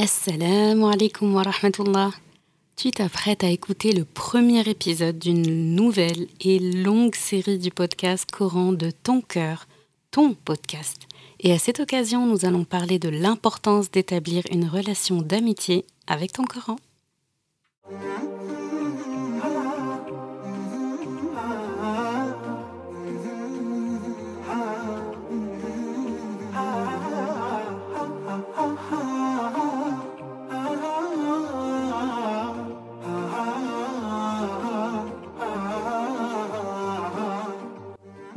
Assalamu alaikum wa rahmatullah. Tu t'apprêtes à écouter le premier épisode d'une nouvelle et longue série du podcast Coran de ton cœur, ton podcast. Et à cette occasion, nous allons parler de l'importance d'établir une relation d'amitié avec ton Coran.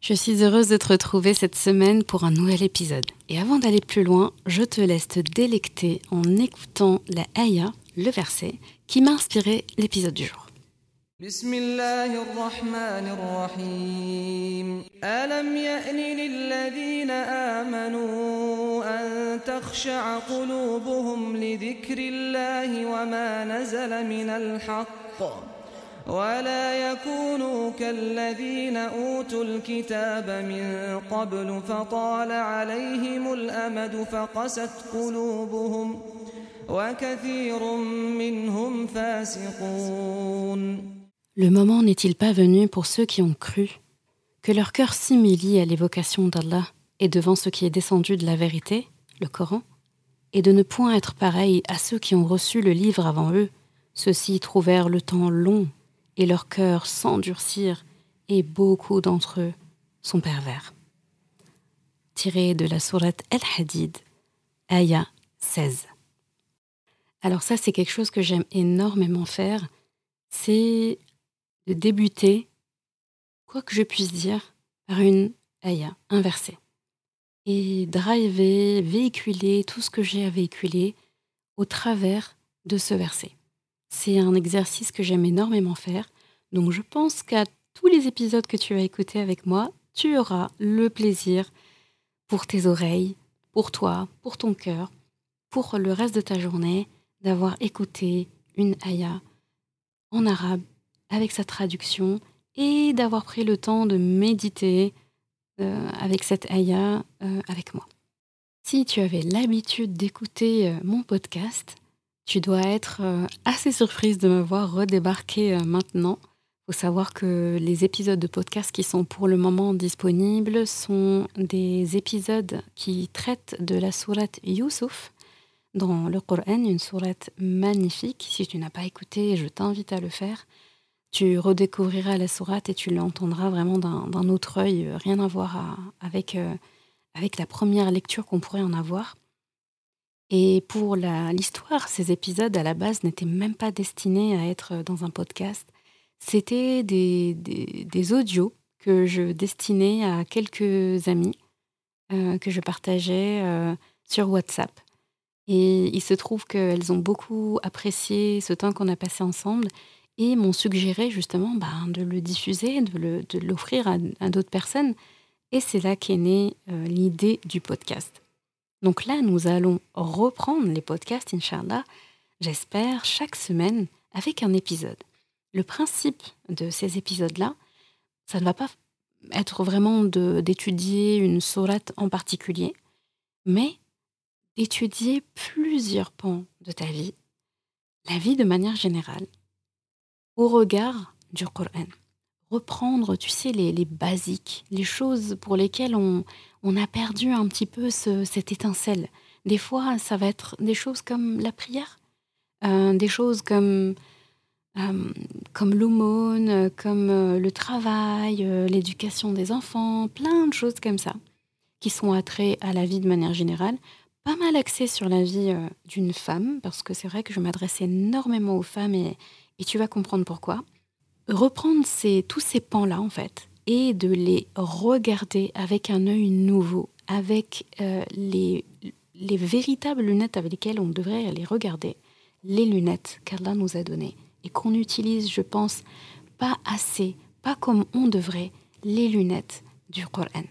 Je suis heureuse de te retrouver cette semaine pour un nouvel épisode. Et avant d'aller plus loin, je te laisse te délecter en écoutant la ayah, le verset, qui m'a inspiré l'épisode du jour. ولا يكونوا كالذين أوتوا الكتاب من قبل فطال عليهم الأمد فقست قلوبهم وكثير منهم فاسقون Le moment n'est-il pas venu pour ceux qui ont cru que leur cœur s'humilie à l'évocation d'Allah et devant ce qui est descendu de la vérité, le Coran, et de ne point être pareil à ceux qui ont reçu le livre avant eux, ceux-ci trouvèrent le temps long et leur cœur s'endurcir, et beaucoup d'entre eux sont pervers. Tiré de la sourate El-Hadid, Aya 16. Alors ça, c'est quelque chose que j'aime énormément faire, c'est de débuter, quoi que je puisse dire, par une Aya, un verset. Et driver, véhiculer tout ce que j'ai à véhiculer au travers de ce verset. C'est un exercice que j'aime énormément faire. Donc je pense qu'à tous les épisodes que tu vas écouter avec moi, tu auras le plaisir pour tes oreilles, pour toi, pour ton cœur, pour le reste de ta journée, d'avoir écouté une aya en arabe avec sa traduction et d'avoir pris le temps de méditer euh, avec cette aya euh, avec moi. Si tu avais l'habitude d'écouter euh, mon podcast, tu dois être euh, assez surprise de me voir redébarquer euh, maintenant. Il faut savoir que les épisodes de podcast qui sont pour le moment disponibles sont des épisodes qui traitent de la sourate Yusuf dans le Coran, une sourate magnifique. Si tu n'as pas écouté, je t'invite à le faire. Tu redécouvriras la sourate et tu l'entendras vraiment d'un autre œil, euh, rien à voir avec la première lecture qu'on pourrait en avoir. Et pour l'histoire, ces épisodes à la base n'étaient même pas destinés à être dans un podcast. C'était des, audios que je destinais à quelques amis euh, que je partageais euh, sur WhatsApp. Et il se trouve qu'elles ont beaucoup apprécié ce temps qu'on a passé ensemble et m'ont suggéré justement ben, de le diffuser, de l'offrir à, d'autres personnes. Et c'est là qu'est née euh, l'idée du podcast. Donc là, nous allons reprendre les podcasts, Inch'Allah, j'espère, chaque semaine avec un épisode. Le principe de ces épisodes-là, ça ne va pas être vraiment d'étudier une sourate en particulier, mais d'étudier plusieurs pans de ta vie, la vie de manière générale, au regard du Coran reprendre, tu sais, les, basiques, les choses pour lesquelles on, on a perdu un petit peu cette étincelle. Des fois, ça va être des choses comme la prière, euh, des choses comme comme l'aumône, comme le travail, l'éducation des enfants, plein de choses comme ça, qui sont attraits à la vie de manière générale, pas mal axés sur la vie d'une femme, parce que c'est vrai que je m'adresse énormément aux femmes et, et tu vas comprendre pourquoi. Reprendre ces, tous ces pans-là, en fait, et de les regarder avec un œil nouveau, avec les, les véritables lunettes avec lesquelles on devrait les regarder, les lunettes qu'Allah nous a données et qu'on utilise, je pense, pas assez, pas comme on devrait, les lunettes du Coran.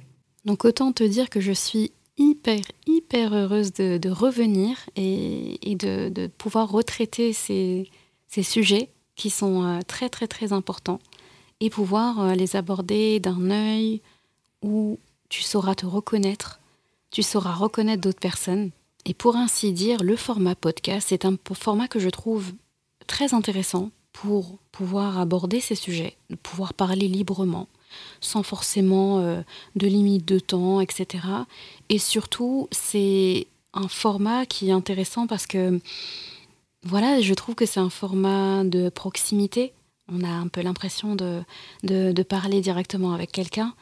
Donc autant te dire que je suis hyper, hyper heureuse de, revenir et, de, pouvoir retraiter ces, ces, sujets qui sont euh, très, très, très importants et pouvoir euh, les aborder d'un œil où tu sauras te reconnaître, tu sauras reconnaître d'autres personnes. Et pour ainsi dire, le format podcast, c'est un format que je trouve très intéressant pour pouvoir aborder ces sujets, pouvoir parler librement, sans forcément euh, de limite de temps, etc. Et surtout, c'est un format qui est intéressant parce que, voilà, je trouve que c'est un format de proximité. On a un peu l'impression de, parler directement avec quelqu'un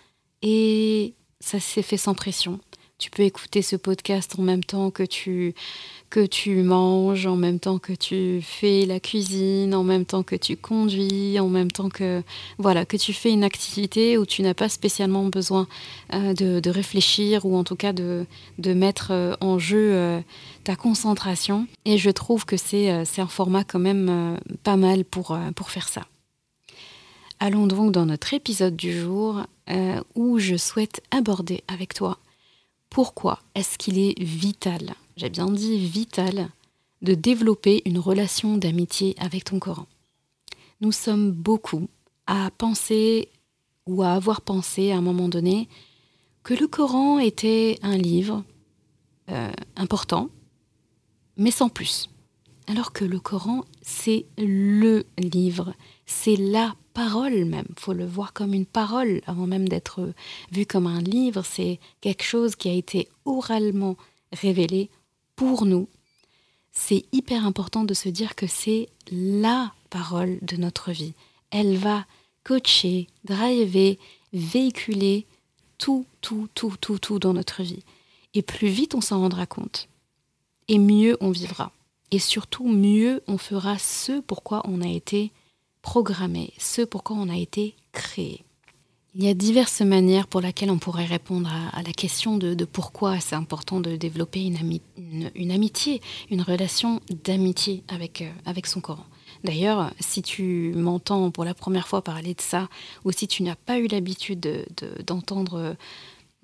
et ça s'est fait sans pression. Tu peux écouter ce podcast en même temps que tu, manges, en même temps que tu fais la cuisine, en même temps que tu conduis, en même temps que voilà que tu fais une activité où tu n'as pas spécialement besoin euh, de, réfléchir ou en tout cas de, de mettre euh, en jeu euh, ta concentration. Et je trouve que c'est un format quand même pas mal pour, pour faire ça. Allons donc dans notre épisode du jour où je souhaite aborder avec toi pourquoi est-ce qu'il est vital, j'ai bien dit vital, de développer une relation d'amitié avec ton Coran Nous sommes beaucoup à penser ou à avoir pensé à un moment donné que le Coran était un livre euh, important, mais sans plus. Alors que le Coran, c'est le livre, c'est la parole même. faut le voir comme une parole avant même d'être vu comme un livre. C'est quelque chose qui a été oralement révélé pour nous. C'est hyper important de se dire que c'est la parole de notre vie. Elle va coacher, driver, véhiculer tout, tout, tout, tout, tout dans notre vie. Et plus vite on s'en rendra compte, et mieux on vivra. Et surtout, mieux on fera ce pourquoi on a été programmer ce pourquoi on a été créé. Il y a diverses manières pour lesquelles on pourrait répondre à, la question de, pourquoi c'est important de développer une, amitié, une relation d'amitié avec, euh, avec son Coran. D'ailleurs, si tu m'entends pour la première fois parler de ça, ou si tu n'as pas eu l'habitude d'entendre,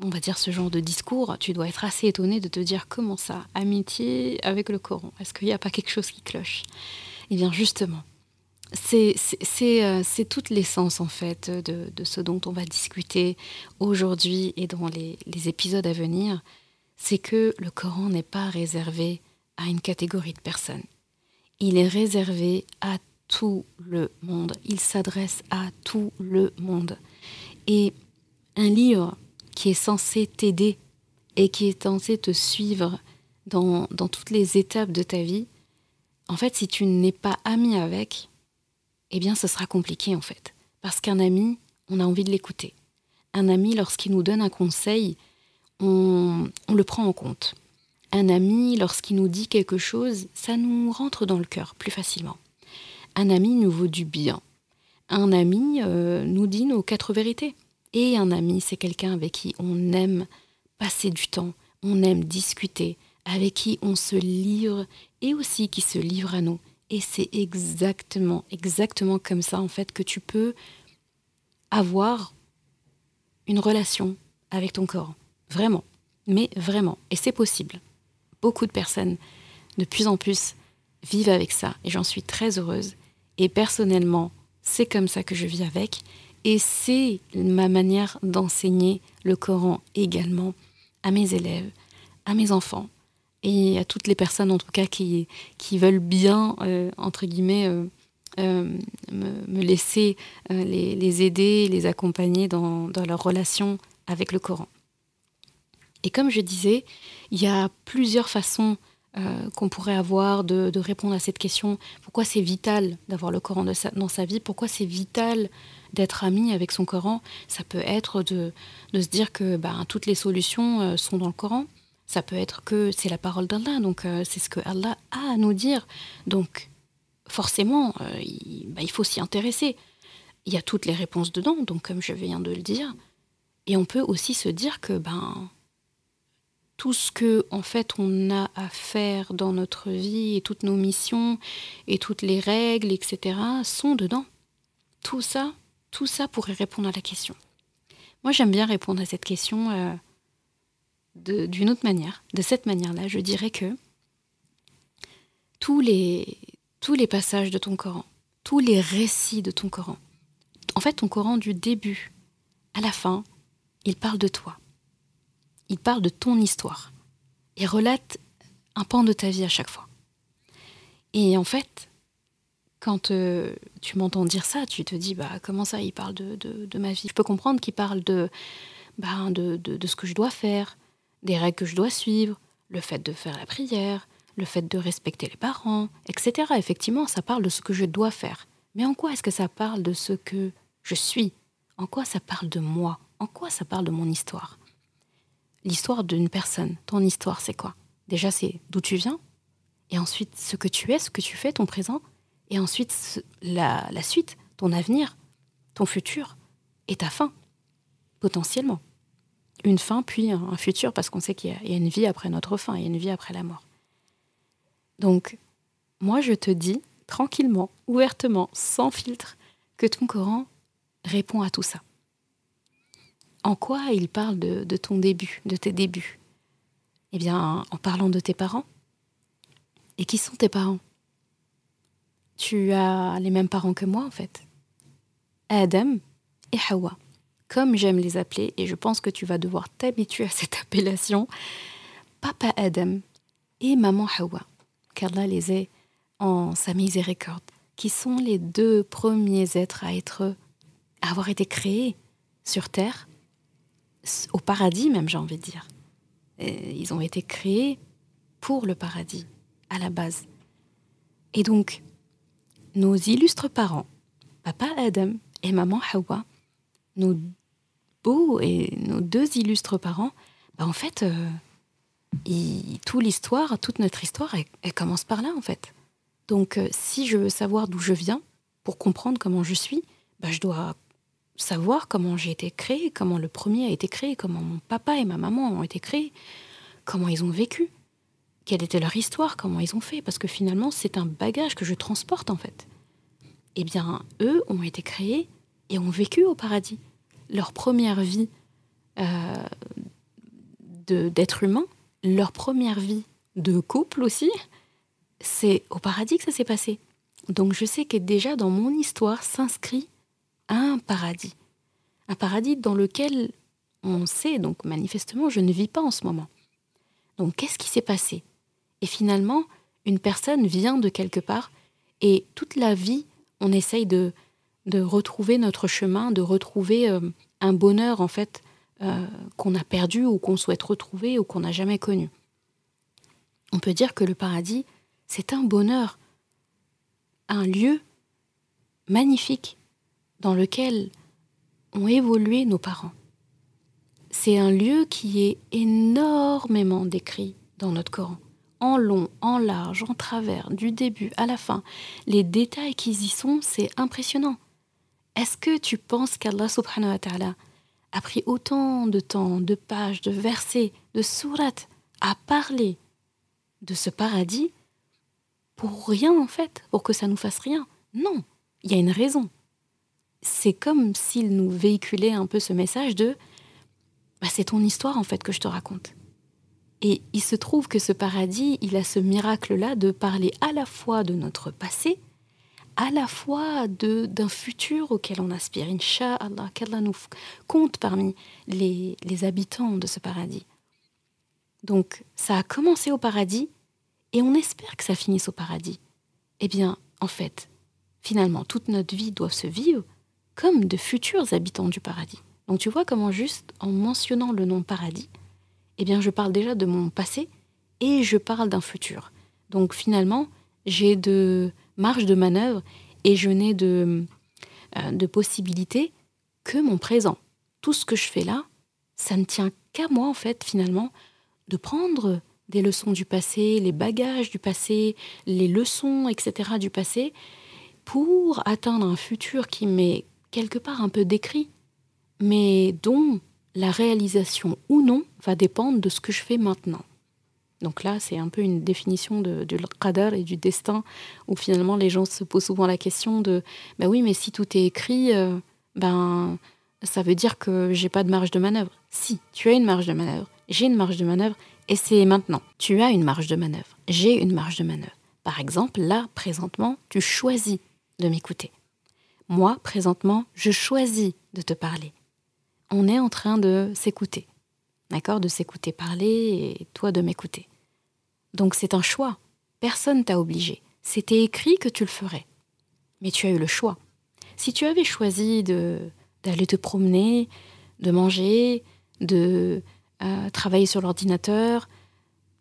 on va dire, ce genre de discours, tu dois être assez étonné de te dire comment ça, amitié avec le Coran Est-ce qu'il n'y a pas quelque chose qui cloche? Eh bien, justement, c'est toute l'essence en fait de, ce dont on va discuter aujourd'hui et dans les, épisodes à venir, c'est que le Coran n'est pas réservé à une catégorie de personnes. Il est réservé à tout le monde. Il s'adresse à tout le monde. Et un livre qui est censé t'aider et qui est censé te suivre dans, dans toutes les étapes de ta vie, en fait, si tu n'es pas ami avec, eh bien ce sera compliqué en fait. Parce qu'un ami, on a envie de l'écouter. Un ami, lorsqu'il nous donne un conseil, on, le prend en compte. Un ami, lorsqu'il nous dit quelque chose, ça nous rentre dans le cœur plus facilement. Un ami nous vaut du bien. Un ami euh, nous dit nos quatre vérités. Et un ami, c'est quelqu'un avec qui on aime passer du temps, on aime discuter, avec qui on se livre et aussi qui se livre à nous. Et c'est exactement, exactement comme ça, en fait, que tu peux avoir une relation avec ton corps. Vraiment. Mais vraiment. Et c'est possible. Beaucoup de personnes, de plus en plus, vivent avec ça. Et j'en suis très heureuse. Et personnellement, c'est comme ça que je vis avec. Et c'est ma manière d'enseigner le Coran également à mes élèves, à mes enfants, et à toutes les personnes en tout cas qui, qui veulent bien, euh, entre guillemets, euh, euh, me, laisser les, les, aider, les accompagner dans, dans, leur relation avec le Coran. Et comme je disais, il y a plusieurs façons qu'on pourrait avoir de, répondre à cette question. Pourquoi c'est vital d'avoir le Coran dans sa vie? Pourquoi c'est vital d'être ami avec son Coran? Ça peut être de, se dire que ben, toutes les solutions sont dans le Coran. Ça peut être que c'est la parole d'Allah, donc euh, c'est ce que Allah a à nous dire. Donc forcément, ben, il faut s'y intéresser. Il y a toutes les réponses dedans, donc comme je viens de le dire. Et on peut aussi se dire que ben tout ce que en fait on a à faire dans notre vie et toutes nos missions et toutes les règles, etc., sont dedans. Tout ça, tout ça pourrait répondre à la question. Moi, j'aime bien répondre à cette question euh, d'une autre manière. De cette manière-là, je dirais que tous les, tous les passages de ton Coran, tous les récits de ton Coran, en fait, ton Coran du début à la fin, il parle de toi il parle de ton histoire. Il relate un pan de ta vie à chaque fois. Et en fait, quand euh, tu m'entends dire ça, tu te dis, bah, comment ça, il parle de, ma vie? Je peux comprendre qu'il parle bah, de, de, ce que je dois faire, des règles que je dois suivre, le fait de faire la prière, le fait de respecter les parents, etc. Effectivement, ça parle de ce que je dois faire. Mais en quoi est-ce que ça parle de ce que je suis? En quoi ça parle de moi? En quoi ça parle de mon histoire? L'histoire d'une personne. Ton histoire, c'est quoi? Déjà, c'est d'où tu viens, et ensuite ce que tu es, ce que tu fais, ton présent, et ensuite la, suite, ton avenir, ton futur, et ta fin, potentiellement. Une fin, puis un, futur, parce qu'on sait qu'il y, a une vie après notre fin, il y a une vie après la mort. Donc, moi, je te dis, tranquillement, ouvertement, sans filtre, que ton Coran répond à tout ça en quoi il parle de, ton début, de tes débuts? Eh bien, en parlant de tes parents. Et qui sont tes parents? Tu as les mêmes parents que moi, en fait. Adam et Hawa, comme j'aime les appeler, et je pense que tu vas devoir t'habituer à cette appellation, Papa Adam et Maman Hawa, qu'Allah les ait en sa miséricorde, qui sont les deux premiers êtres à être, à avoir été créés sur Terre au paradis même, j'ai envie de dire. ils ont été créés pour le paradis, à la base. Et donc, nos illustres parents, papa Adam et maman Hawa, nos beaux et nos deux illustres parents, bah en fait, euh, toute l'histoire, toute notre histoire, commence par là, en fait. Donc, euh, si je veux savoir d'où je viens, pour comprendre comment je suis, bah, je dois savoir comment j'ai été créée, comment le premier a été créé, comment mon papa et ma maman ont été créés, comment ils ont vécu, quelle était leur histoire, comment ils ont fait, parce que finalement c'est un bagage que je transporte en fait. Eh bien, eux ont été créés ont vécu au paradis. Leur première vie euh, d'être humain, leur première vie de couple aussi, c'est au paradis que ça s'est passé. Donc je sais que déjà dans mon histoire s'inscrit un paradis. Un paradis dans lequel on sait, donc manifestement, je ne vis pas en ce moment. Donc qu'est-ce qui s'est passé? Et finalement, une personne vient de quelque part et toute la vie, on essaye de, de retrouver notre chemin, de retrouver euh, un bonheur en fait euh, qu'on a perdu ou qu'on souhaite retrouver ou qu'on n'a jamais connu. On peut dire que le paradis, c'est un bonheur, un lieu magnifique dans lequel ont évolué nos parents. C'est un lieu qui est énormément décrit dans notre Coran, en long, en large, en travers, du début à la fin. Les détails qui y sont, c'est impressionnant. Est-ce que tu penses qu'Allah subhanahu wa ta'ala a pris autant de temps, de pages, de versets, de sourates à parler de ce paradis pour rien en fait, pour que ça nous fasse rien? Non, il y a une raison c'est comme s'il nous véhiculait un peu ce message de bah, c'est ton histoire en fait que je te raconte. Et il se trouve que ce paradis, il a ce miracle-là de parler à la fois de notre passé, à la fois d'un futur auquel on aspire. Inch'Allah, qu'Allah nous compte parmi les, les habitants de ce paradis. Donc, ça a commencé au paradis et on espère que ça finisse au paradis. Eh bien, en fait, finalement, toute notre vie doit se vivre comme de futurs habitants du paradis. Donc tu vois comment juste en mentionnant le nom paradis, eh bien je parle déjà de mon passé et je parle d'un futur. Donc finalement, j'ai de marge de manœuvre et je n'ai de, euh, de possibilités que mon présent. Tout ce que je fais là, ça ne tient qu'à moi en fait finalement de prendre des leçons du passé, les bagages du passé, les leçons, etc. du passé, pour atteindre un futur qui m'est quelque part un peu décrit, mais dont la réalisation ou non va dépendre de ce que je fais maintenant. Donc là, c'est un peu une définition du qadar et du destin, où finalement les gens se posent souvent la question de ben oui, mais si tout est écrit, euh, ben ça veut dire que j'ai pas de marge de manœuvre. Si, tu as une marge de manœuvre, j'ai une marge de manœuvre, et c'est maintenant. Tu as une marge de manœuvre, j'ai une marge de manœuvre. Par exemple, là, présentement, tu choisis de m'écouter. Moi, présentement, je choisis de te parler. On est en train de s'écouter. D'accord? De s'écouter parler et toi de m'écouter. Donc c'est un choix. Personne t'a obligé. C'était écrit que tu le ferais. Mais tu as eu le choix. Si tu avais choisi d'aller te promener, de manger, de euh, travailler sur l'ordinateur,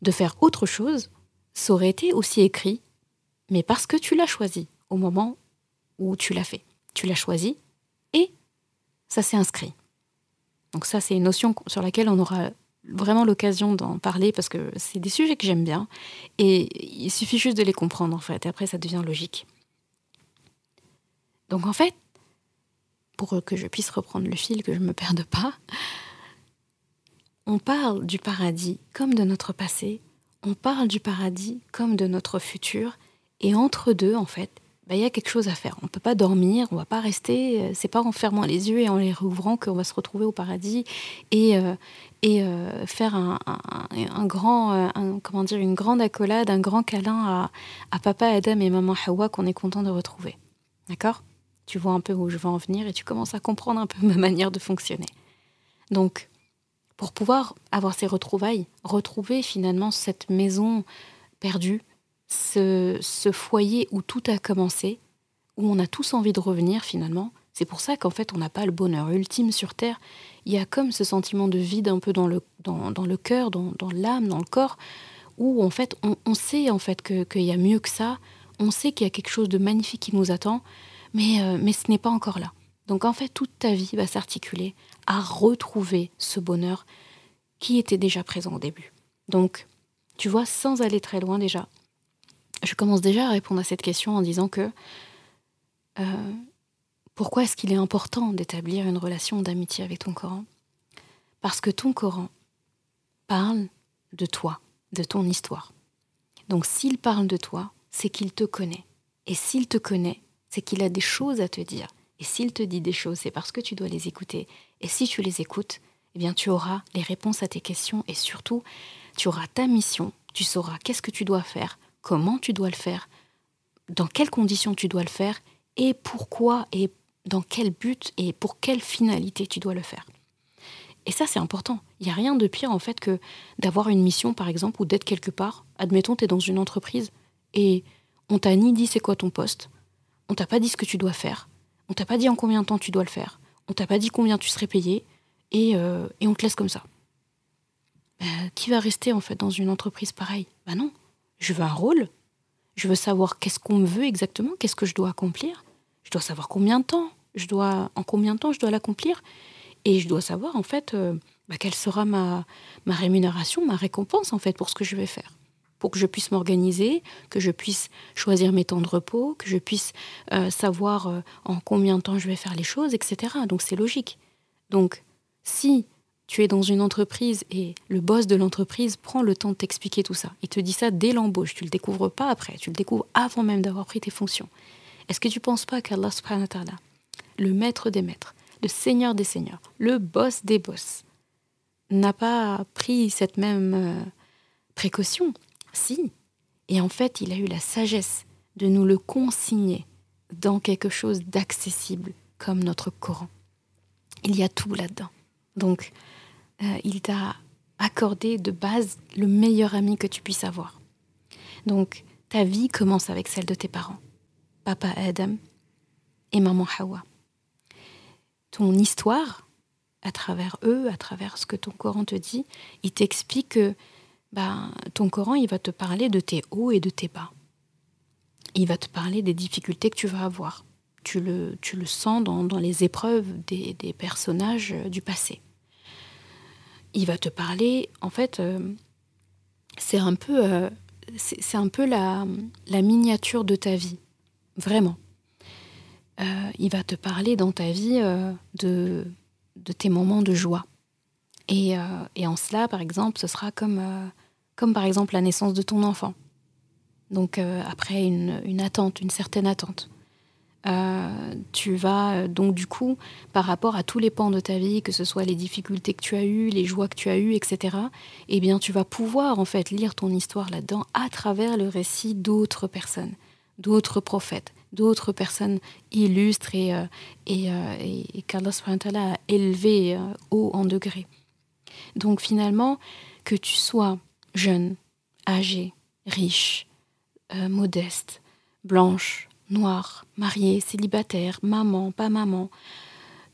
de faire autre chose, ça aurait été aussi écrit, mais parce que tu l'as choisi au moment où tu l'as fait. Tu l'as choisi et ça s'est inscrit. Donc ça, c'est une notion sur laquelle on aura vraiment l'occasion d'en parler parce que c'est des sujets que j'aime bien et il suffit juste de les comprendre en fait et après ça devient logique. Donc en fait, pour que je puisse reprendre le fil, que je ne me perde pas, on parle du paradis comme de notre passé, on parle du paradis comme de notre futur et entre deux en fait, il y a quelque chose à faire. On ne peut pas dormir, on va pas rester. Euh, c'est pas en fermant les yeux et en les rouvrant qu'on va se retrouver au paradis et, euh, et euh, faire un, grand, comment dire, une grande accolade, un grand câlin à, papa Adam et maman Hawa qu'on est content de retrouver. D'accord? Tu vois un peu où je veux en venir et tu commences à comprendre un peu ma manière de fonctionner. Donc, pour pouvoir avoir ces retrouvailles, retrouver finalement cette maison perdue, ce, foyer où tout a commencé, où on a tous envie de revenir finalement. C'est pour ça qu'en fait on n'a pas le bonheur ultime sur Terre. Il y a comme ce sentiment de vide un peu dans le, dans, dans le cœur, dans, dans l'âme, dans le corps, où en fait on, sait en fait qu'il y a mieux que ça, on sait qu'il y a quelque chose de magnifique qui nous attend, mais, euh, mais ce n'est pas encore là. Donc en fait toute ta vie va s'articuler à retrouver ce bonheur qui était déjà présent au début. Donc tu vois, sans aller très loin déjà, je commence déjà à répondre à cette question en disant que euh, pourquoi est-ce qu'il est important d'établir une relation d'amitié avec ton Coran? Parce que ton Coran parle de toi, de ton histoire. Donc s'il parle de toi, c'est qu'il te connaît. Et s'il te connaît, c'est qu'il a des choses à te dire. Et s'il te dit des choses, c'est parce que tu dois les écouter. Et si tu les écoutes, eh bien tu auras les réponses à tes questions et surtout, tu auras ta mission, tu sauras qu'est-ce que tu dois faire comment tu dois le faire, dans quelles conditions tu dois le faire, et pourquoi, et dans quel but, et pour quelle finalité tu dois le faire. Et ça, c'est important. Il n'y a rien de pire, en fait, que d'avoir une mission, par exemple, ou d'être quelque part. Admettons, tu es dans une entreprise et on t'a ni dit c'est quoi ton poste, on t'a pas dit ce que tu dois faire, on t'a pas dit en combien de temps tu dois le faire, on t'a pas dit combien tu serais payé, et, euh, on te laisse comme ça. Euh, qui va rester, en fait, dans une entreprise pareille? Bah non. Je veux un rôle. Je veux savoir qu'est-ce qu'on me veut exactement, qu'est-ce que je dois accomplir. Je dois savoir combien de temps, je dois, en combien de temps je dois l'accomplir. Et je dois savoir, en fait, euh, bah, quelle sera ma, rémunération, ma récompense, en fait, pour ce que je vais faire. Pour que je puisse m'organiser, que je puisse choisir mes temps de repos, que je puisse euh, savoir euh, en combien de temps je vais faire les choses, etc. Donc c'est logique. Donc, si tu es dans une entreprise et le boss de l'entreprise prend le temps de t'expliquer tout ça. Il te dit ça dès l'embauche, tu le découvres pas après, tu le découvres avant même d'avoir pris tes fonctions. Est-ce que tu penses pas qu'Allah subhanahu wa ta'ala, le maître des maîtres, le seigneur des seigneurs, le boss des boss, n'a pas pris cette même euh, précaution? Si. Et en fait, il a eu la sagesse de nous le consigner dans quelque chose d'accessible comme notre Coran. Il y a tout là-dedans. Donc, euh, il t'a accordé de base le meilleur ami que tu puisses avoir. Donc, ta vie commence avec celle de tes parents, papa Adam et maman Hawa. Ton histoire, à travers eux, à travers ce que ton Coran te dit, il t'explique que ben, ton Coran, il va te parler de tes hauts et de tes bas. Il va te parler des difficultés que tu vas avoir. Tu le, tu le sens dans, les épreuves des, personnages euh, du passé. Il va te parler, en fait, euh, c'est un peu, euh, la, miniature de ta vie, vraiment. il va te parler dans ta vie de, tes moments de joie. Et, en cela, par exemple, ce sera comme par exemple la naissance de ton enfant. Donc euh, après une, attente, une certaine attente. Euh, tu vas euh, donc du coup, par rapport à tous les pans de ta vie, que ce soit les difficultés que tu as eues, les joies que tu as eues, etc., eh bien tu vas pouvoir en fait lire ton histoire là-dedans à travers le récit d'autres personnes, d'autres prophètes, d'autres personnes illustres et, et, et, qu'Allah a élevé haut en degré. Donc finalement, que tu sois jeune, âgée, riche, euh, modeste, blanche, noire, mariée, célibataire, maman, pas maman,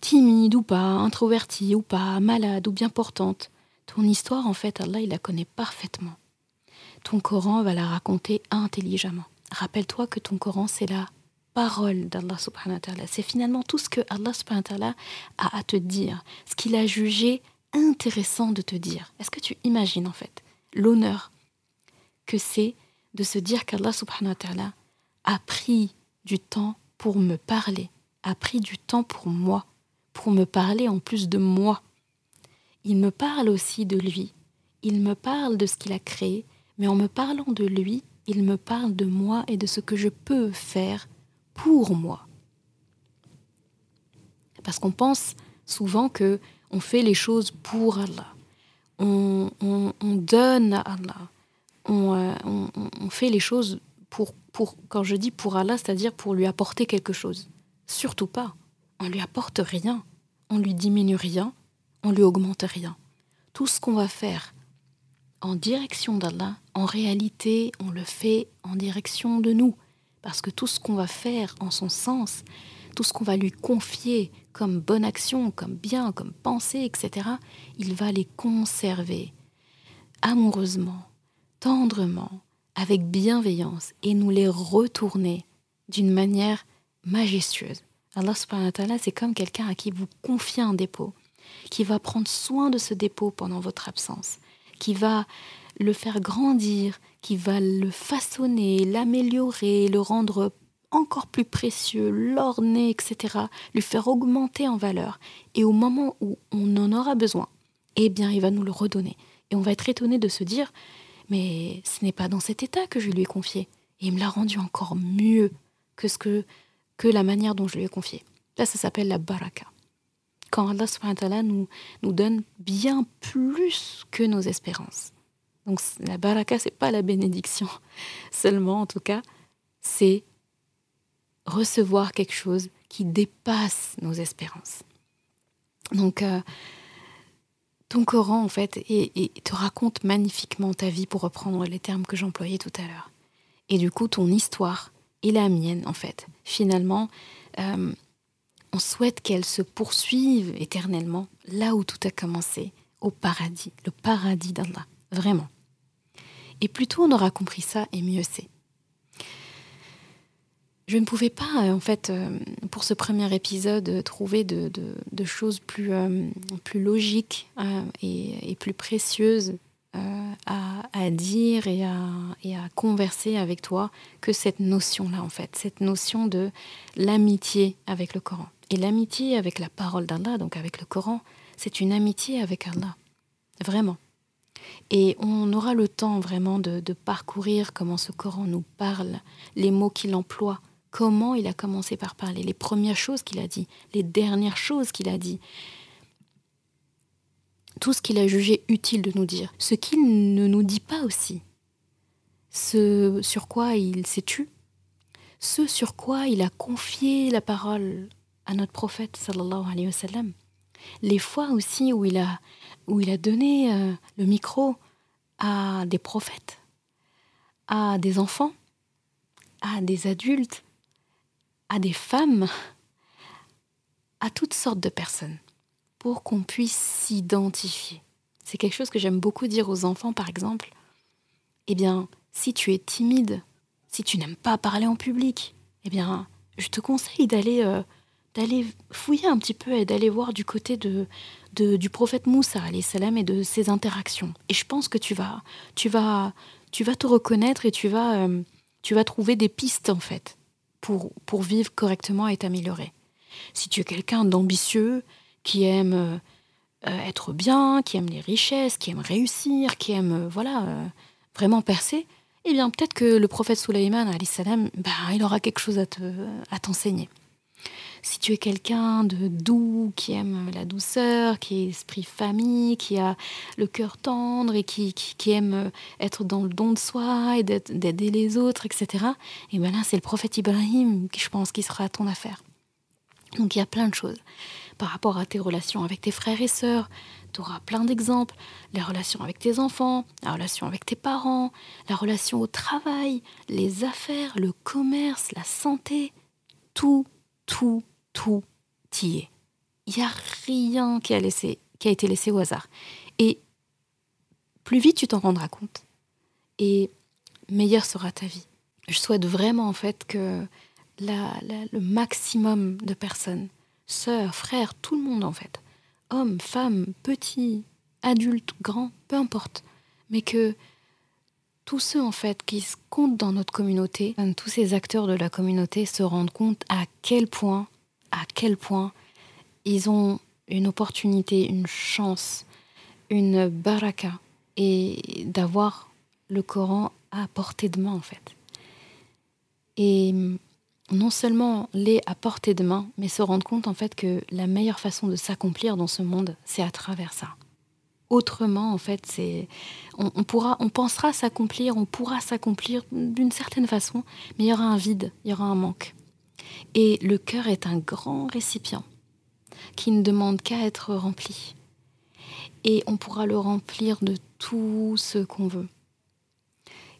timide ou pas, introvertie ou pas, malade ou bien portante. Ton histoire, en fait, Allah, il la connaît parfaitement. Ton Coran va la raconter intelligemment. Rappelle-toi que ton Coran, c'est la parole d'Allah subhanahu wa ta'ala. C'est finalement tout ce que Allah subhanahu wa ta'ala a à te dire, ce qu'il a jugé intéressant de te dire. Est-ce que tu imagines, en fait l'honneur que c'est de se dire qu'Allah subhanahu wa ta'ala a pris du temps pour me parler, a pris du temps pour moi, pour me parler en plus de moi. Il me parle aussi de lui, il me parle de ce qu'il a créé, mais en me parlant de lui, il me parle de moi et de ce que je peux faire pour moi. Parce qu'on pense souvent que on fait les choses pour Allah on, donne à Allah. Euh, on, fait les choses pour, quand je dis pour Allah, c'est-à-dire pour lui apporter quelque chose. Surtout pas. On lui apporte rien. On lui diminue rien. On lui augmente rien. Tout ce qu'on va faire en direction d'Allah, en réalité, on le fait en direction de nous. Parce que tout ce qu'on va faire en son sens, tout ce qu'on va lui confier comme bonne action, comme bien, comme pensée, etc., il va les conserver amoureusement, tendrement, avec bienveillance, et nous les retourner d'une manière majestueuse. Allah subhanahu wa c'est comme quelqu'un à qui vous confiez un dépôt, qui va prendre soin de ce dépôt pendant votre absence, qui va le faire grandir, qui va le façonner, l'améliorer, le rendre encore plus précieux, l'orner, etc., lui faire augmenter en valeur. Et au moment où on en aura besoin, eh bien, il va nous le redonner. Et on va être étonné de se dire, mais ce n'est pas dans cet état que je lui ai confié. Et il me l'a rendu encore mieux que, ce que, que la manière dont je lui ai confié. Là, ça s'appelle la baraka. Quand Allah subhanahu nous, nous donne bien plus que nos espérances. Donc la baraka, c'est pas la bénédiction seulement, en tout cas, c'est recevoir quelque chose qui dépasse nos espérances. Donc, euh, ton Coran, en fait, te raconte magnifiquement ta vie, pour reprendre les termes que j'employais tout à l'heure. Et du coup, ton histoire et la mienne, en fait, finalement, euh, on souhaite qu'elle se poursuive éternellement là où tout a commencé, au paradis, le paradis d'Allah, vraiment. Et plus tôt on aura compris ça, et mieux c'est je ne pouvais pas, euh, en fait, euh, pour ce premier épisode, trouver de, choses plus, euh, logiques et, plus précieuses à, dire et à, et à converser avec toi que cette notion-là, en fait, cette notion de l'amitié avec le Coran. Et l'amitié avec la parole d'Allah, donc avec le Coran, c'est une amitié avec Allah. Vraiment. Et on aura le temps vraiment de, de, parcourir comment ce Coran nous parle, les mots qu'il emploie, comment il a commencé par parler, les premières choses qu'il a dit, les dernières choses qu'il a dit, tout ce qu'il a jugé utile de nous dire, ce qu'il ne nous dit pas aussi, ce sur quoi il s'est tu, ce sur quoi il a confié la parole à notre prophète sallallahu alayhi wa sallam, les fois aussi où il a, donné euh, le micro à des prophètes, à des enfants, à des adultes, à des femmes, à toutes sortes de personnes, pour qu'on puisse s'identifier. C'est quelque chose que j'aime beaucoup dire aux enfants, par exemple. eh bien, si tu es timide, si tu n'aimes pas parler en public, eh bien, je te conseille d'aller euh, d'aller fouiller un petit peu et d'aller voir du côté de, du prophète Moussa salam et de ses interactions. Et je pense que tu vas tu vas tu vas te reconnaître et tu vas euh, tu vas trouver des pistes en fait pour vivre correctement et t'améliorer. Si tu es quelqu'un d'ambitieux qui aime euh, être bien, qui aime les richesses, qui aime réussir, qui aime voilà vraiment percer, eh bien peut-être que le prophète Sulaiman, salam, bah, il aura quelque chose à t'enseigner. Si tu es quelqu'un de doux, qui aime la douceur, qui est esprit famille, qui a le cœur tendre et qui, aime être dans le don de soi et d'aider les autres, etc., et eh bien là, c'est le prophète Ibrahim qui, je pense, qui sera à ton affaire. Donc il y a plein de choses par rapport à tes relations avec tes frères et sœurs, tu auras plein d'exemples. Les relations avec tes enfants, la relation avec tes parents, la relation au travail, les affaires, le commerce, la santé. Tout, tout, tout y est. Il n'y a rien qui a, laissé, qui a été laissé au hasard. Et plus vite tu t'en rendras compte, et meilleure sera ta vie. Je souhaite vraiment en fait que le maximum de personnes, sœurs, frères, tout le monde en fait, hommes, femmes, petits, adultes, grands, peu importe, mais que tous ceux en fait qui comptent dans notre communauté, tous ces acteurs de la communauté se rendent compte à quel point, à quel point ils ont une opportunité, une chance, une baraka et d'avoir le Coran à portée de main en fait. Et non seulement les à portée de main, mais se rendre compte en fait que la meilleure façon de s'accomplir dans ce monde, c'est à travers ça. Autrement, en fait, c'est on, pourra, on pensera s'accomplir, on pourra s'accomplir d'une certaine façon, mais il y aura un vide, il y aura un manque. Et le cœur est un grand récipient qui ne demande qu'à être rempli. Et on pourra le remplir de tout ce qu'on veut.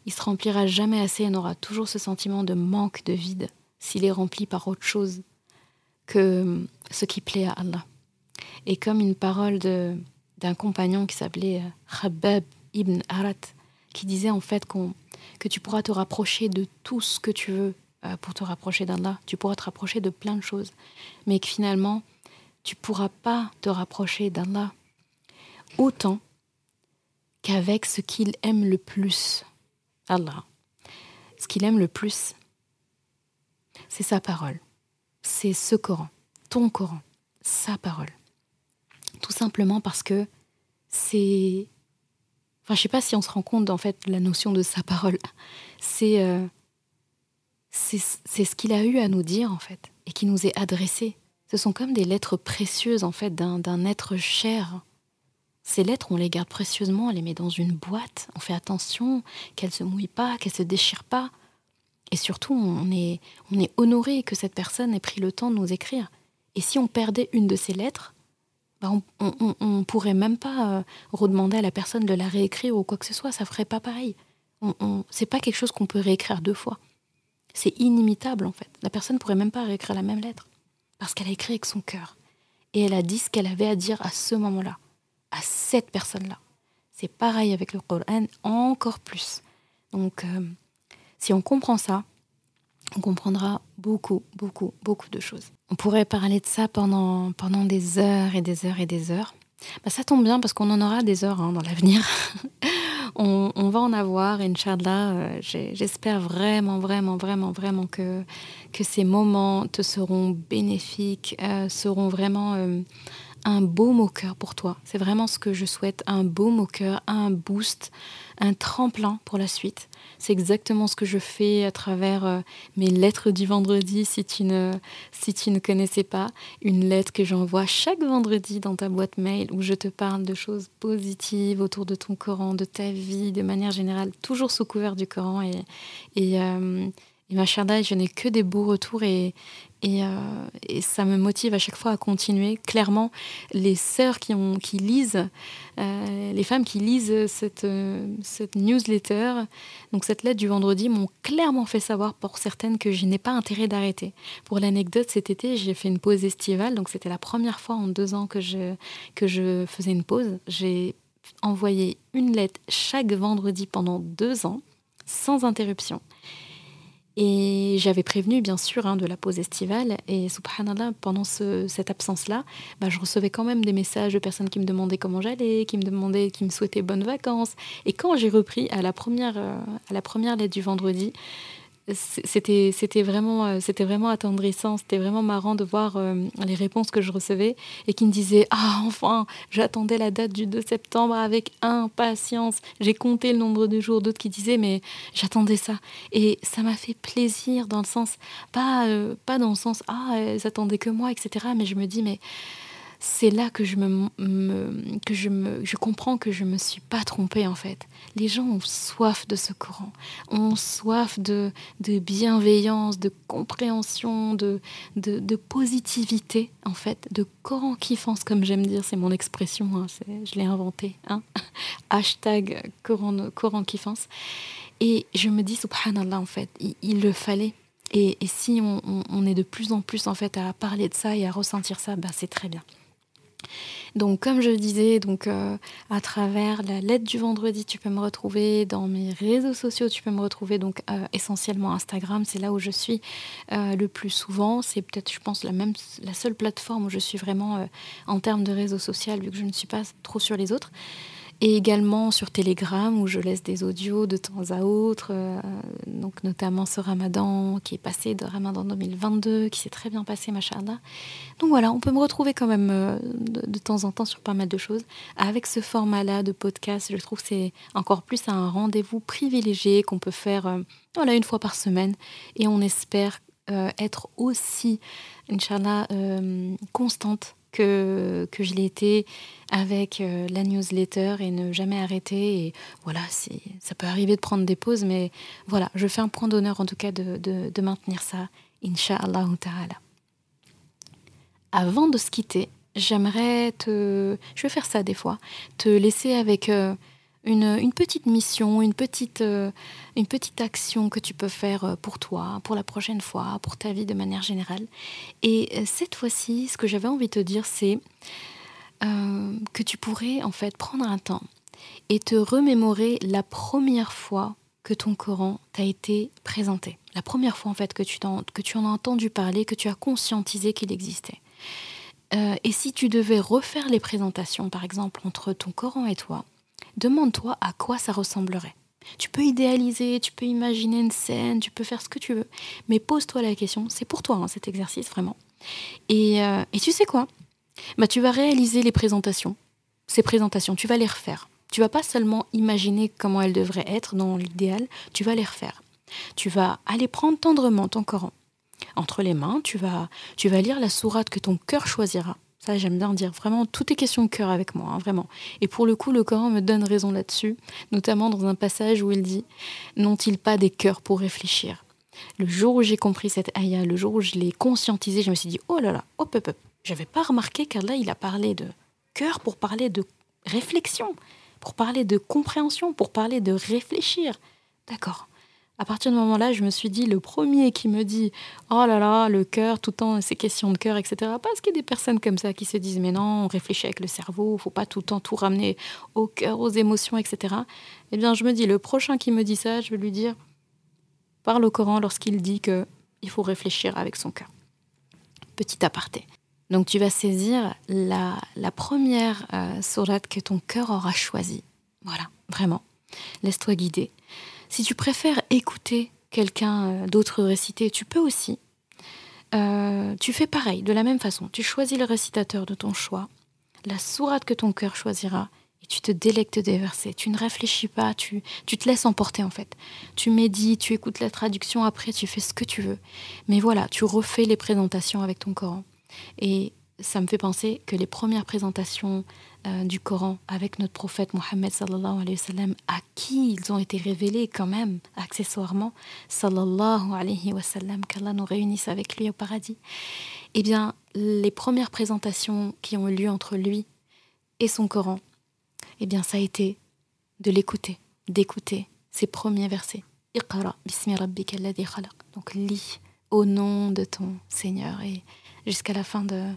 Il se remplira jamais assez, on aura toujours ce sentiment de manque, de vide s'il est rempli par autre chose que ce qui plaît à Allah. Et comme une parole d'un compagnon qui s'appelait euh, Khabbab ibn Arat, qui disait en fait que tu pourras te rapprocher de tout ce que tu veux pour te rapprocher d'Allah, tu pourras te rapprocher de plein de choses, mais que finalement, tu pourras pas te rapprocher d'Allah autant qu'avec ce qu'il aime le plus, Allah. Ce qu'il aime le plus, c'est sa parole. C'est ce Coran, ton Coran, sa parole. Tout simplement parce que c'est... Enfin, je sais pas si on se rend compte, en fait, la notion de sa parole. C'est... Euh, c'est ce qu'il a eu à nous dire, en fait, et qui nous est adressé. Ce sont comme des lettres précieuses, en fait, d'un être cher. Ces lettres, on les garde précieusement, on les met dans une boîte, on fait attention qu'elles se mouillent pas, qu'elles se déchirent pas. Et surtout, on est, on est honoré que cette personne ait pris le temps de nous écrire. Et si on perdait une de ces lettres, bah, on ne pourrait même pas euh, redemander à la personne de la réécrire ou quoi que ce soit, ça ferait pas pareil. On, c'est pas quelque chose qu'on peut réécrire deux fois. C'est inimitable en fait. La personne pourrait même pas réécrire la même lettre parce qu'elle a écrit avec son cœur et elle a dit ce qu'elle avait à dire à ce moment-là, à cette personne-là. C'est pareil avec le Coran, encore plus. Donc euh, si on comprend ça, on comprendra beaucoup, beaucoup, beaucoup de choses. On pourrait parler de ça pendant, pendant des heures et des heures et des heures. Bah, ça tombe bien parce qu'on en aura des heures hein, dans l'avenir. on, va en avoir, Inch'Allah. Euh, j'espère vraiment, vraiment, vraiment, vraiment que, ces moments te seront bénéfiques, euh, seront vraiment euh, un baume au cœur pour toi. C'est vraiment ce que je souhaite, un baume au cœur, un boost, un tremplin pour la suite. C'est exactement ce que je fais à travers euh, mes lettres du vendredi, si tu, ne, si tu ne connaissais pas. Une lettre que j'envoie chaque vendredi dans ta boîte mail où je te parle de choses positives autour de ton Coran, de ta vie, de manière générale, toujours sous couvert du Coran. Et, et, euh, et ma chère je n'ai que des beaux retours et, euh, et, ça me motive à chaque fois à continuer. Clairement, les sœurs qui lisent, euh, les femmes qui lisent cette, euh, cette newsletter, donc cette lettre du vendredi, m'ont clairement fait savoir pour certaines que je n'ai pas intérêt d'arrêter. Pour l'anecdote, cet été, j'ai fait une pause estivale, donc c'était la première fois en deux ans que je, que je faisais une pause. J'ai envoyé une lettre chaque vendredi pendant deux ans, sans interruption. Et j'avais prévenu, bien sûr, hein, de la pause estivale. Et subhanallah, pendant cette absence-là, bah, je recevais quand même des messages de personnes qui me demandaient comment j'allais, qui me demandaient, qui me souhaitaient bonnes vacances. Et quand j'ai repris à la première, euh, à la première lettre du vendredi, c'était vraiment euh, c'était vraiment attendrissant c'était vraiment marrant de voir euh, les réponses que je recevais et qui me disaient ah enfin j'attendais la date du 2 septembre avec impatience j'ai compté le nombre de jours d'autres qui disaient mais j'attendais ça et ça m'a fait plaisir dans le sens pas euh, dans le sens ah elles attendaient que moi etc mais je me dis mais c'est là que je me, que je me je comprends que je me suis pas trompée en fait. Les gens ont soif de ce Coran, ont soif de, de bienveillance, de compréhension, de, de, positivité en fait, de Coran kiffance comme j'aime dire, c'est mon expression, hein, je l'ai inventé, hein hashtag Coran, Coran kiffance. Et je me dis subhanallah en fait, il, le fallait. Et, et si on, on, est de plus en plus en fait à parler de ça et à ressentir ça, ben c'est très bien. Donc, comme je disais, donc euh, à travers la lettre du vendredi, tu peux me retrouver dans mes réseaux sociaux. Tu peux me retrouver donc euh, essentiellement Instagram. C'est là où je suis euh, le plus souvent. C'est peut-être, je pense, la même, la seule plateforme où je suis vraiment en termes de réseau social, vu que je ne suis pas trop sur les autres et également sur Telegram où je laisse des audios de temps à autre, euh, donc notamment ce Ramadan qui est passé de Ramadan 2022, qui s'est très bien passé, machallah. Donc voilà, on peut me retrouver quand même euh, de, temps en temps sur pas mal de choses. Avec ce format-là de podcast, je trouve que c'est encore plus un rendez-vous privilégié qu'on peut faire euh, voilà, une fois par semaine et on espère être aussi, Inch'Allah, constante que, que je l'ai été avec euh, la newsletter et ne jamais arrêter. Et voilà, ça peut arriver de prendre des pauses, mais voilà, je fais un point d'honneur en tout cas de, de, maintenir ça, Inch'Allah ta'ala. Avant de se quitter, j'aimerais te. Je vais faire ça des fois, te laisser avec. Euh, une, petite mission, une petite, euh, une petite action que tu peux faire euh, pour toi, pour la prochaine fois, pour ta vie de manière générale. Et euh, cette fois-ci, ce que j'avais envie de te dire, c'est que tu pourrais en fait prendre un temps et te remémorer la première fois que ton Coran t'a été présenté. La première fois en fait que tu, en, que tu en as entendu parler, que tu as conscientisé qu'il existait. et si tu devais refaire les présentations, par exemple, entre ton Coran et toi, demande-toi à quoi ça ressemblerait. Tu peux idéaliser, tu peux imaginer une scène, tu peux faire ce que tu veux, mais pose-toi la question, c'est pour toi hein, cet exercice vraiment. Et, euh, et tu sais quoi? Bah, Tu vas réaliser les présentations, ces présentations, tu vas les refaire. Tu vas pas seulement imaginer comment elles devraient être dans l'idéal, tu vas les refaire. Tu vas aller prendre tendrement ton Coran entre les mains, tu vas, tu vas lire la sourate que ton cœur choisira. Ça, j'aime bien dire vraiment, tout est question de cœur avec moi, hein, vraiment. Et pour le coup, le Coran me donne raison là-dessus, notamment dans un passage où il dit N'ont-ils pas des cœurs pour réfléchir? Le jour où j'ai compris cette ayah, le jour où je l'ai conscientisé, je me suis dit Oh là là, hop, hop, hop. J'avais pas remarqué qu'Allah, il a parlé de cœur pour parler de réflexion, pour parler de compréhension, pour parler de réfléchir. D'accord à partir du moment-là, je me suis dit, le premier qui me dit, oh là là, le cœur, tout le temps, ces questions de cœur, etc. Parce qu'il y a des personnes comme ça qui se disent, mais non, on réfléchit avec le cerveau, faut pas tout le temps tout ramener au cœur, aux émotions, etc. Eh bien, je me dis, le prochain qui me dit ça, je vais lui dire, parle au Coran lorsqu'il dit que il faut réfléchir avec son cœur. Petit aparté. Donc, tu vas saisir la, la première euh, que ton cœur aura choisie. Voilà, vraiment. Laisse-toi guider. Si tu préfères écouter quelqu'un euh, d'autre réciter, tu peux aussi. Euh, tu fais pareil, de la même façon. Tu choisis le récitateur de ton choix, la sourate que ton cœur choisira, et tu te délectes des versets. Tu ne réfléchis pas, tu, tu te laisses emporter en fait. Tu médites, tu écoutes la traduction, après tu fais ce que tu veux. Mais voilà, tu refais les présentations avec ton Coran. Et ça me fait penser que les premières présentations euh, du Coran avec notre prophète Mohammed à qui ils ont été révélés quand même, accessoirement, sallallahu alayhi wa qu'Allah nous réunisse avec lui au paradis, eh bien, les premières présentations qui ont eu lieu entre lui et son Coran, eh bien, ça a été de l'écouter, d'écouter ses premiers versets. Donc, lis au nom de ton Seigneur et jusqu'à la fin de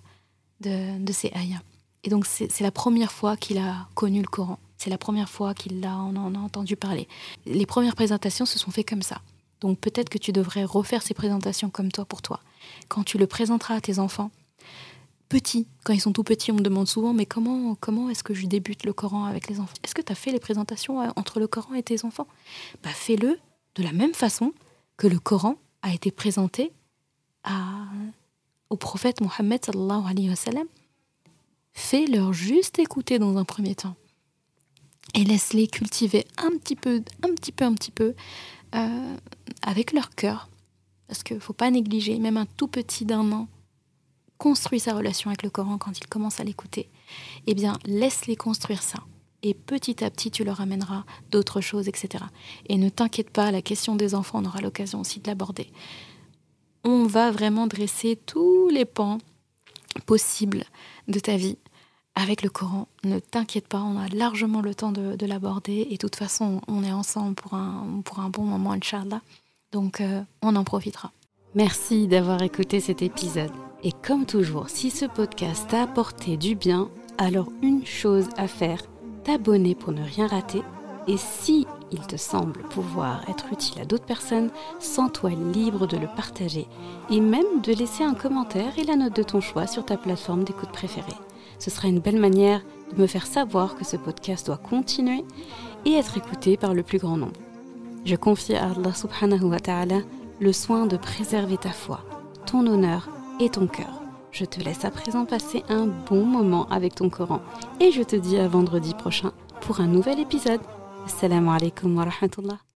de, ces ayats. Et donc c'est la première fois qu'il a connu le Coran, C'est la première fois qu'il on en a entendu parler. Les premières présentations se sont faites comme ça. Donc peut-être que tu devrais refaire ces présentations comme toi pour toi. Quand tu le présenteras à tes enfants, petits, quand ils sont tout petits, on me demande souvent, mais comment, comment est-ce que je débute le Coran avec les enfants? Est-ce que tu as fait les présentations euh, entre le Coran et tes enfants? Bah, Fais-le de la même façon que le Coran a été présenté à, au prophète Mohammed sallallahu alayhi wa sallam. Fais-leur juste écouter dans un premier temps et laisse-les cultiver un petit peu, un petit peu, un petit peu euh, avec leur cœur. Parce qu'il ne faut pas négliger, même un tout petit d'un an construit sa relation avec le Coran quand il commence à l'écouter. Eh bien, laisse-les construire ça. Et petit à petit, tu leur amèneras d'autres choses, etc. Et ne t'inquiète pas, la question des enfants, on aura l'occasion aussi de l'aborder. On va vraiment dresser tous les pans possibles de ta vie avec le Coran. Ne t'inquiète pas, on a largement le temps de, l'aborder. Et de toute façon, on est ensemble pour un, bon moment, Inch'Allah. Donc, euh, on en profitera. Merci d'avoir écouté cet épisode. Et comme toujours, si ce podcast t'a apporté du bien, alors une chose à faire, t'abonner pour ne rien rater. Et si il te semble pouvoir être utile à d'autres personnes, sens-toi libre de le partager et même de laisser un commentaire et la note de ton choix sur ta plateforme d'écoute préférée. Ce sera une belle manière de me faire savoir que ce podcast doit continuer et être écouté par le plus grand nombre. Je confie à Allah subhanahu wa ta'ala le soin de préserver ta foi, ton honneur et ton cœur. Je te laisse à présent passer un bon moment avec ton Coran et je te dis à vendredi prochain pour un nouvel épisode. Assalamu alaikum wa rahmatullah.